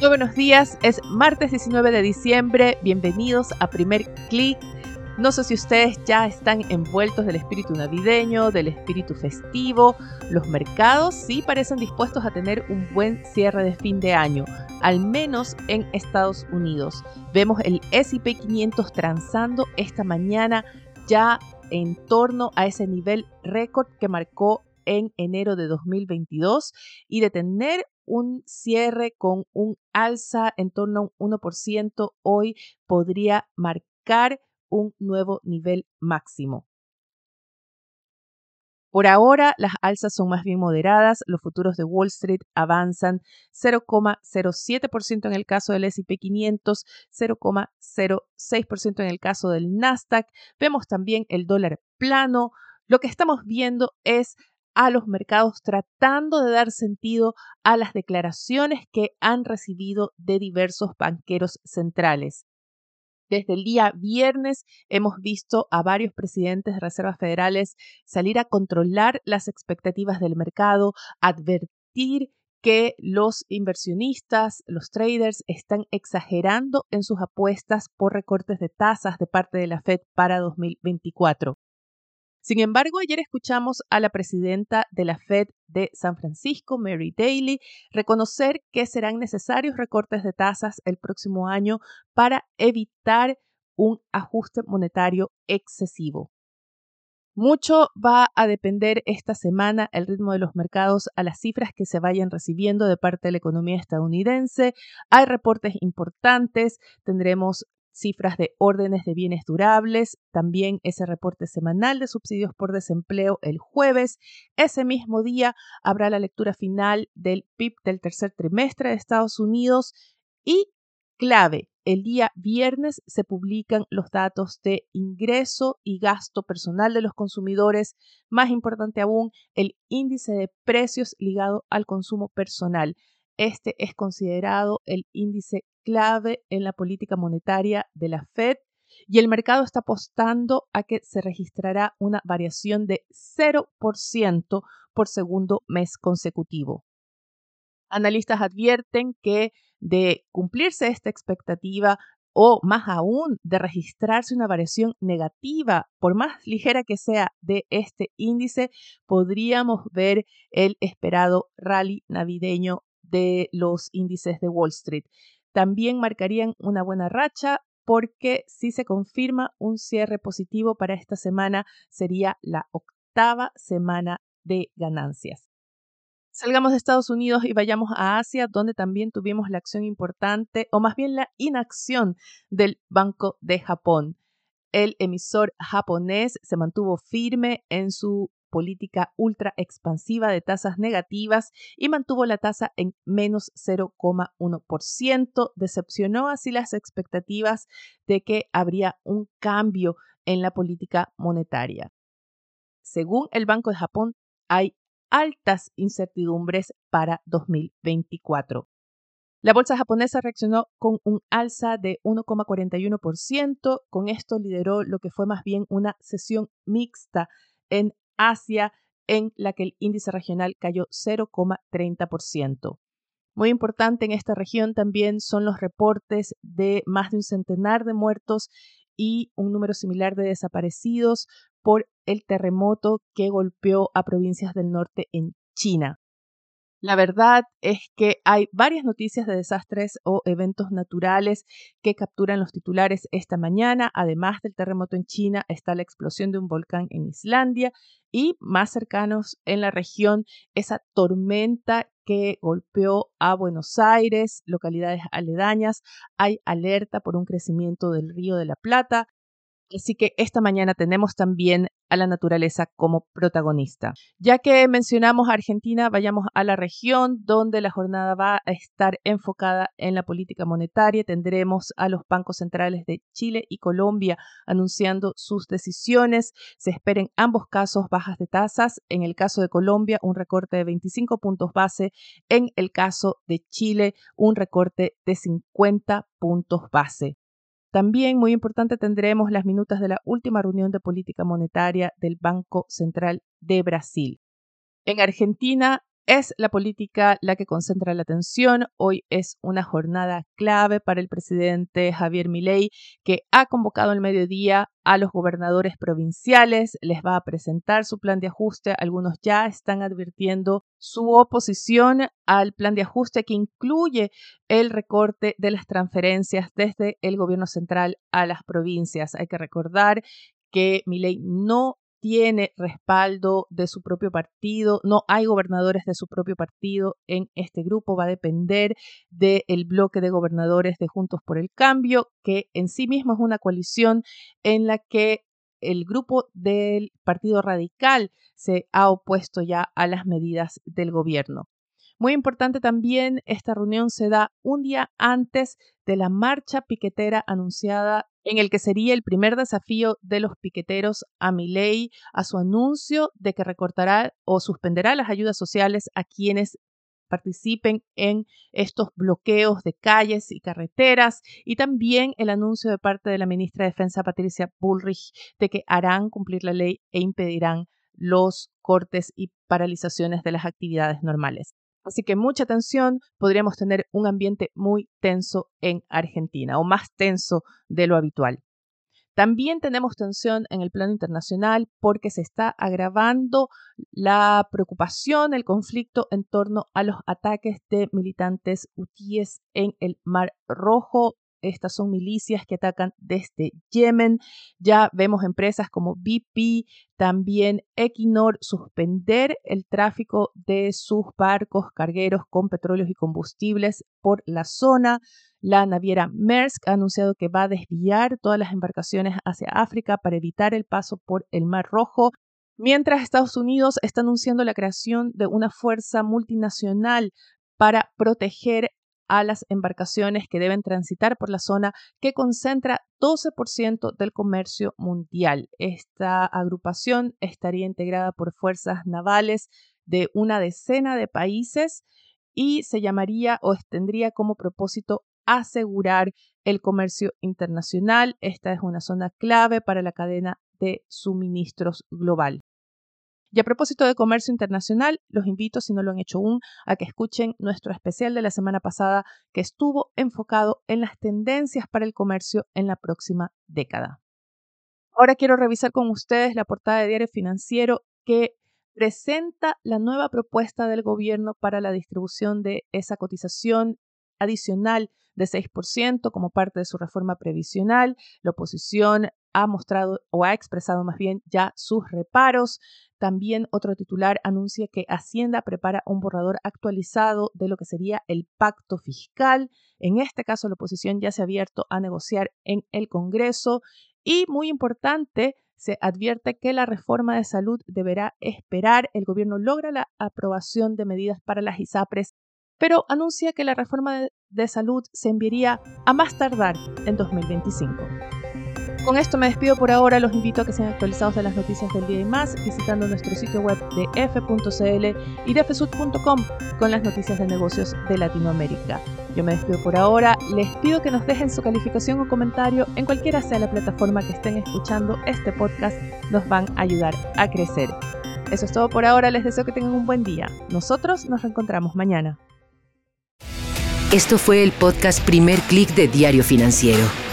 Muy buenos días, es martes 19 de diciembre, bienvenidos a Primer Click. No sé si ustedes ya están envueltos del espíritu navideño, del espíritu festivo. Los mercados sí parecen dispuestos a tener un buen cierre de fin de año, al menos en Estados Unidos. Vemos el SP 500 transando esta mañana ya en torno a ese nivel récord que marcó en enero de 2022 y de tener un cierre con un alza en torno a un 1% hoy podría marcar un nuevo nivel máximo. Por ahora, las alzas son más bien moderadas. Los futuros de Wall Street avanzan 0,07% en el caso del SP 500, 0,06% en el caso del Nasdaq. Vemos también el dólar plano. Lo que estamos viendo es a los mercados tratando de dar sentido a las declaraciones que han recibido de diversos banqueros centrales. Desde el día viernes hemos visto a varios presidentes de reservas federales salir a controlar las expectativas del mercado, advertir que los inversionistas, los traders, están exagerando en sus apuestas por recortes de tasas de parte de la Fed para 2024. Sin embargo, ayer escuchamos a la presidenta de la Fed de San Francisco, Mary Daly, reconocer que serán necesarios recortes de tasas el próximo año para evitar un ajuste monetario excesivo. Mucho va a depender esta semana el ritmo de los mercados a las cifras que se vayan recibiendo de parte de la economía estadounidense. Hay reportes importantes, tendremos cifras de órdenes de bienes durables, también ese reporte semanal de subsidios por desempleo el jueves. Ese mismo día habrá la lectura final del PIB del tercer trimestre de Estados Unidos y clave, el día viernes se publican los datos de ingreso y gasto personal de los consumidores. Más importante aún, el índice de precios ligado al consumo personal. Este es considerado el índice clave en la política monetaria de la Fed y el mercado está apostando a que se registrará una variación de 0% por segundo mes consecutivo. Analistas advierten que de cumplirse esta expectativa o más aún de registrarse una variación negativa, por más ligera que sea, de este índice, podríamos ver el esperado rally navideño de los índices de Wall Street también marcarían una buena racha porque si se confirma un cierre positivo para esta semana sería la octava semana de ganancias. Salgamos de Estados Unidos y vayamos a Asia, donde también tuvimos la acción importante, o más bien la inacción del Banco de Japón. El emisor japonés se mantuvo firme en su política ultra expansiva de tasas negativas y mantuvo la tasa en menos 0,1%. Decepcionó así las expectativas de que habría un cambio en la política monetaria. Según el Banco de Japón, hay altas incertidumbres para 2024. La bolsa japonesa reaccionó con un alza de 1,41%. Con esto lideró lo que fue más bien una sesión mixta en Asia, en la que el índice regional cayó 0,30%. Muy importante en esta región también son los reportes de más de un centenar de muertos y un número similar de desaparecidos por el terremoto que golpeó a provincias del norte en China. La verdad es que hay varias noticias de desastres o eventos naturales que capturan los titulares esta mañana. Además del terremoto en China, está la explosión de un volcán en Islandia y más cercanos en la región, esa tormenta que golpeó a Buenos Aires, localidades aledañas. Hay alerta por un crecimiento del río de la Plata. Así que esta mañana tenemos también a la naturaleza como protagonista. Ya que mencionamos Argentina, vayamos a la región donde la jornada va a estar enfocada en la política monetaria. Tendremos a los bancos centrales de Chile y Colombia anunciando sus decisiones. Se esperen ambos casos bajas de tasas. En el caso de Colombia, un recorte de 25 puntos base. En el caso de Chile, un recorte de 50 puntos base. También, muy importante, tendremos las minutas de la última reunión de política monetaria del Banco Central de Brasil. En Argentina, es la política la que concentra la atención. Hoy es una jornada clave para el presidente Javier Milei, que ha convocado al mediodía a los gobernadores provinciales, les va a presentar su plan de ajuste. Algunos ya están advirtiendo su oposición al plan de ajuste que incluye el recorte de las transferencias desde el gobierno central a las provincias. Hay que recordar que Milei no tiene respaldo de su propio partido, no hay gobernadores de su propio partido en este grupo, va a depender del bloque de gobernadores de Juntos por el Cambio, que en sí mismo es una coalición en la que el grupo del Partido Radical se ha opuesto ya a las medidas del gobierno. Muy importante también, esta reunión se da un día antes de la marcha piquetera anunciada en el que sería el primer desafío de los piqueteros a Milei a su anuncio de que recortará o suspenderá las ayudas sociales a quienes participen en estos bloqueos de calles y carreteras y también el anuncio de parte de la ministra de Defensa Patricia Bullrich de que harán cumplir la ley e impedirán los cortes y paralizaciones de las actividades normales. Así que mucha atención, podríamos tener un ambiente muy tenso en Argentina o más tenso de lo habitual. También tenemos tensión en el plano internacional porque se está agravando la preocupación, el conflicto en torno a los ataques de militantes hutíes en el Mar Rojo. Estas son milicias que atacan desde Yemen. Ya vemos empresas como BP, también Equinor suspender el tráfico de sus barcos cargueros con petróleos y combustibles por la zona. La naviera Maersk ha anunciado que va a desviar todas las embarcaciones hacia África para evitar el paso por el Mar Rojo. Mientras Estados Unidos está anunciando la creación de una fuerza multinacional para proteger a las embarcaciones que deben transitar por la zona que concentra 12% del comercio mundial. Esta agrupación estaría integrada por fuerzas navales de una decena de países y se llamaría o tendría como propósito asegurar el comercio internacional. Esta es una zona clave para la cadena de suministros global. Y a propósito de comercio internacional, los invito, si no lo han hecho aún, a que escuchen nuestro especial de la semana pasada que estuvo enfocado en las tendencias para el comercio en la próxima década. Ahora quiero revisar con ustedes la portada de Diario Financiero que presenta la nueva propuesta del gobierno para la distribución de esa cotización adicional de 6% como parte de su reforma previsional. La oposición ha mostrado o ha expresado más bien ya sus reparos. También otro titular anuncia que Hacienda prepara un borrador actualizado de lo que sería el pacto fiscal. En este caso, la oposición ya se ha abierto a negociar en el Congreso y, muy importante, se advierte que la reforma de salud deberá esperar. El gobierno logra la aprobación de medidas para las ISAPRES, pero anuncia que la reforma de salud se enviaría a más tardar en 2025. Con esto me despido por ahora, los invito a que sean actualizados de las noticias del día y más visitando nuestro sitio web de f.cl y de con las noticias de negocios de Latinoamérica. Yo me despido por ahora, les pido que nos dejen su calificación o comentario en cualquiera sea la plataforma que estén escuchando este podcast, nos van a ayudar a crecer. Eso es todo por ahora, les deseo que tengan un buen día. Nosotros nos reencontramos mañana. Esto fue el podcast Primer Click de Diario Financiero.